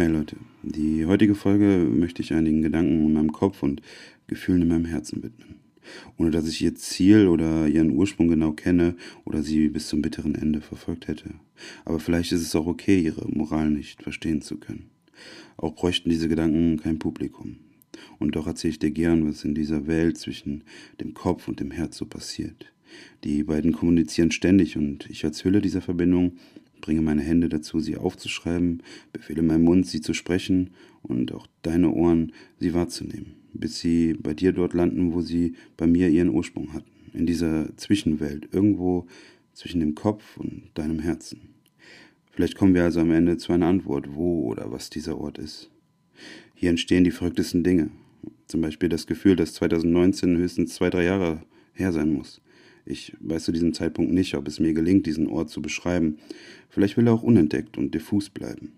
Hey Leute, die heutige Folge möchte ich einigen Gedanken in meinem Kopf und Gefühlen in meinem Herzen widmen. Ohne dass ich ihr Ziel oder ihren Ursprung genau kenne oder sie bis zum bitteren Ende verfolgt hätte. Aber vielleicht ist es auch okay, ihre Moral nicht verstehen zu können. Auch bräuchten diese Gedanken kein Publikum. Und doch erzähle ich dir gern, was in dieser Welt zwischen dem Kopf und dem Herz so passiert. Die beiden kommunizieren ständig und ich als Hülle dieser Verbindung bringe meine Hände dazu, sie aufzuschreiben, befehle meinem Mund, sie zu sprechen und auch deine Ohren, sie wahrzunehmen, bis sie bei dir dort landen, wo sie bei mir ihren Ursprung hatten, in dieser Zwischenwelt, irgendwo zwischen dem Kopf und deinem Herzen. Vielleicht kommen wir also am Ende zu einer Antwort, wo oder was dieser Ort ist. Hier entstehen die verrücktesten Dinge. Zum Beispiel das Gefühl, dass 2019 höchstens zwei, drei Jahre her sein muss. Ich weiß zu diesem Zeitpunkt nicht, ob es mir gelingt, diesen Ort zu beschreiben. Vielleicht will er auch unentdeckt und diffus bleiben,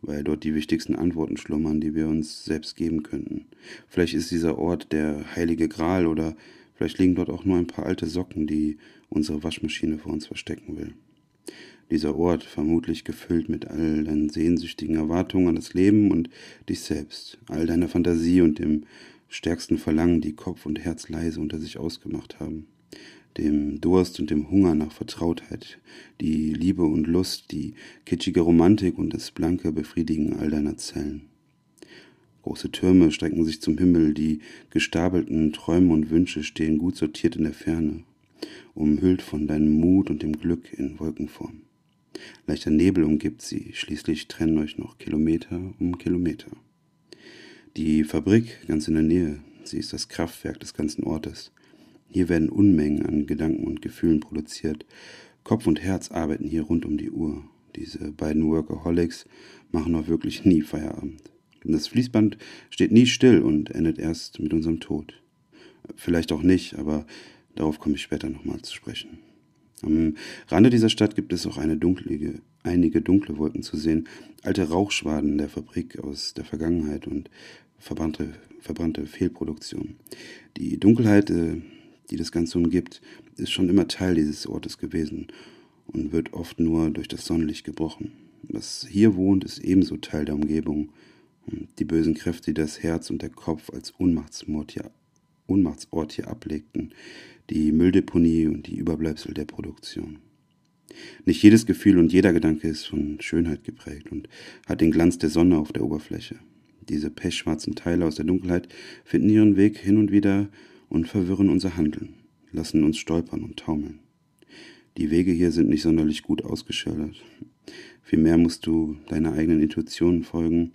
weil dort die wichtigsten Antworten schlummern, die wir uns selbst geben könnten. Vielleicht ist dieser Ort der heilige Gral oder vielleicht liegen dort auch nur ein paar alte Socken, die unsere Waschmaschine vor uns verstecken will. Dieser Ort, vermutlich gefüllt mit all deinen sehnsüchtigen Erwartungen an das Leben und dich selbst, all deiner Fantasie und dem stärksten Verlangen, die Kopf und Herz leise unter sich ausgemacht haben dem Durst und dem Hunger nach Vertrautheit, die Liebe und Lust, die kitschige Romantik und das blanke Befriedigen all deiner Zellen. Große Türme strecken sich zum Himmel, die gestapelten Träume und Wünsche stehen gut sortiert in der Ferne, umhüllt von deinem Mut und dem Glück in Wolkenform. Leichter Nebel umgibt sie, schließlich trennen euch noch Kilometer um Kilometer. Die Fabrik ganz in der Nähe, sie ist das Kraftwerk des ganzen Ortes, hier werden Unmengen an Gedanken und Gefühlen produziert. Kopf und Herz arbeiten hier rund um die Uhr. Diese beiden Workaholics machen auch wirklich nie Feierabend. Das Fließband steht nie still und endet erst mit unserem Tod. Vielleicht auch nicht, aber darauf komme ich später nochmal zu sprechen. Am Rande dieser Stadt gibt es auch dunklige, einige dunkle Wolken zu sehen, alte Rauchschwaden der Fabrik aus der Vergangenheit und verbrannte, verbrannte Fehlproduktion. Die Dunkelheit äh, die das Ganze umgibt, ist schon immer Teil dieses Ortes gewesen und wird oft nur durch das Sonnenlicht gebrochen. Was hier wohnt, ist ebenso Teil der Umgebung. Und die bösen Kräfte, die das Herz und der Kopf als Unmachtsort hier, Unmachtsort hier ablegten, die Mülldeponie und die Überbleibsel der Produktion. Nicht jedes Gefühl und jeder Gedanke ist von Schönheit geprägt und hat den Glanz der Sonne auf der Oberfläche. Diese pechschwarzen Teile aus der Dunkelheit finden ihren Weg hin und wieder und verwirren unser Handeln, lassen uns stolpern und taumeln. Die Wege hier sind nicht sonderlich gut ausgeschildert. Vielmehr musst du deiner eigenen Intuition folgen,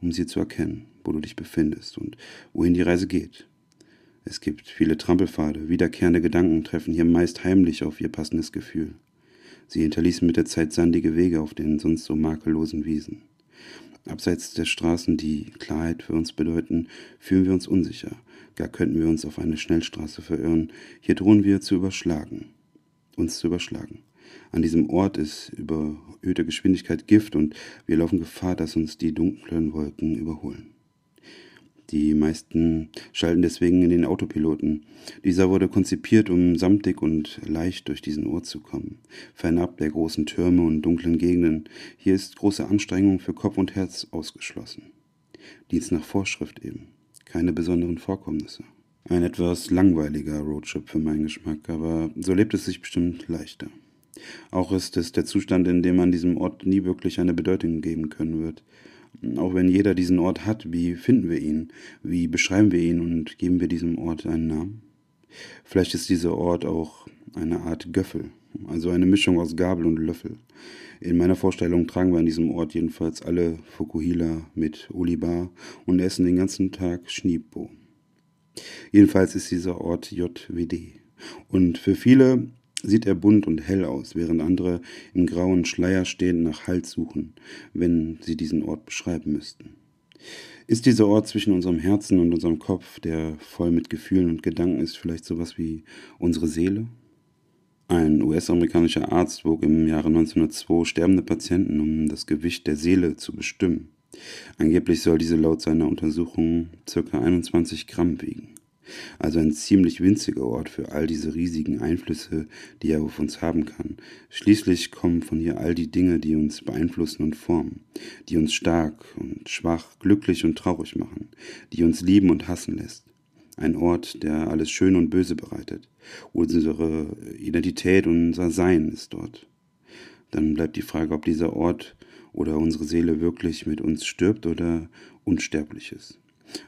um sie zu erkennen, wo du dich befindest und wohin die Reise geht. Es gibt viele Trampelpfade, wiederkehrende Gedanken treffen hier meist heimlich auf ihr passendes Gefühl. Sie hinterließen mit der Zeit sandige Wege auf den sonst so makellosen Wiesen. Abseits der Straßen, die Klarheit für uns bedeuten, fühlen wir uns unsicher, Gar könnten wir uns auf eine Schnellstraße verirren. Hier drohen wir zu überschlagen. Uns zu überschlagen. An diesem Ort ist überhöhte Geschwindigkeit Gift und wir laufen Gefahr, dass uns die dunklen Wolken überholen. Die meisten schalten deswegen in den Autopiloten. Dieser wurde konzipiert, um samtig und leicht durch diesen Ort zu kommen. Fernab der großen Türme und dunklen Gegenden. Hier ist große Anstrengung für Kopf und Herz ausgeschlossen. Dienst nach Vorschrift eben keine besonderen Vorkommnisse. Ein etwas langweiliger Roadtrip für meinen Geschmack, aber so lebt es sich bestimmt leichter. Auch ist es der Zustand, in dem man diesem Ort nie wirklich eine Bedeutung geben können wird. Auch wenn jeder diesen Ort hat, wie finden wir ihn? Wie beschreiben wir ihn und geben wir diesem Ort einen Namen? Vielleicht ist dieser Ort auch eine Art Göffel, also eine Mischung aus Gabel und Löffel. In meiner Vorstellung tragen wir an diesem Ort jedenfalls alle Fukuhila mit Olibar und essen den ganzen Tag Schniebbo. Jedenfalls ist dieser Ort JWD. Und für viele sieht er bunt und hell aus, während andere im grauen Schleier stehen nach Halt suchen, wenn sie diesen Ort beschreiben müssten. Ist dieser Ort zwischen unserem Herzen und unserem Kopf, der voll mit Gefühlen und Gedanken ist, vielleicht sowas wie unsere Seele? Ein US-amerikanischer Arzt wog im Jahre 1902 sterbende Patienten, um das Gewicht der Seele zu bestimmen. Angeblich soll diese laut seiner Untersuchung ca. 21 Gramm wiegen. Also ein ziemlich winziger Ort für all diese riesigen Einflüsse, die er auf uns haben kann. Schließlich kommen von hier all die Dinge, die uns beeinflussen und formen, die uns stark und schwach, glücklich und traurig machen, die uns lieben und hassen lässt. Ein Ort, der alles Schön und Böse bereitet. Unsere Identität unser Sein ist dort. Dann bleibt die Frage, ob dieser Ort oder unsere Seele wirklich mit uns stirbt oder unsterblich ist.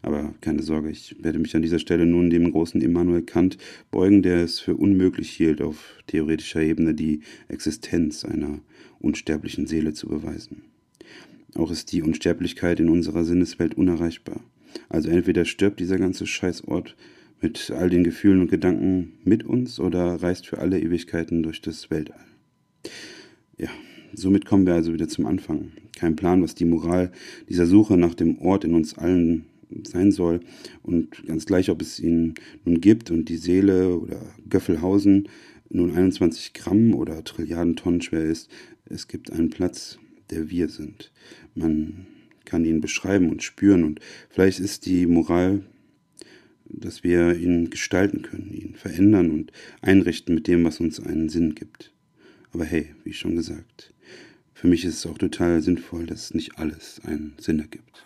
Aber keine Sorge, ich werde mich an dieser Stelle nun dem großen Immanuel Kant beugen, der es für unmöglich hielt, auf theoretischer Ebene die Existenz einer unsterblichen Seele zu beweisen. Auch ist die Unsterblichkeit in unserer Sinneswelt unerreichbar. Also entweder stirbt dieser ganze Scheißort mit all den Gefühlen und Gedanken mit uns oder reist für alle Ewigkeiten durch das Weltall. Ja, somit kommen wir also wieder zum Anfang. Kein Plan, was die Moral dieser Suche nach dem Ort in uns allen sein soll. Und ganz gleich, ob es ihn nun gibt und die Seele oder Göffelhausen nun 21 Gramm oder Trilliarden Tonnen schwer ist, es gibt einen Platz, der wir sind. Man kann ihn beschreiben und spüren und vielleicht ist die Moral, dass wir ihn gestalten können, ihn verändern und einrichten mit dem, was uns einen Sinn gibt. Aber hey, wie schon gesagt, für mich ist es auch total sinnvoll, dass nicht alles einen Sinn ergibt.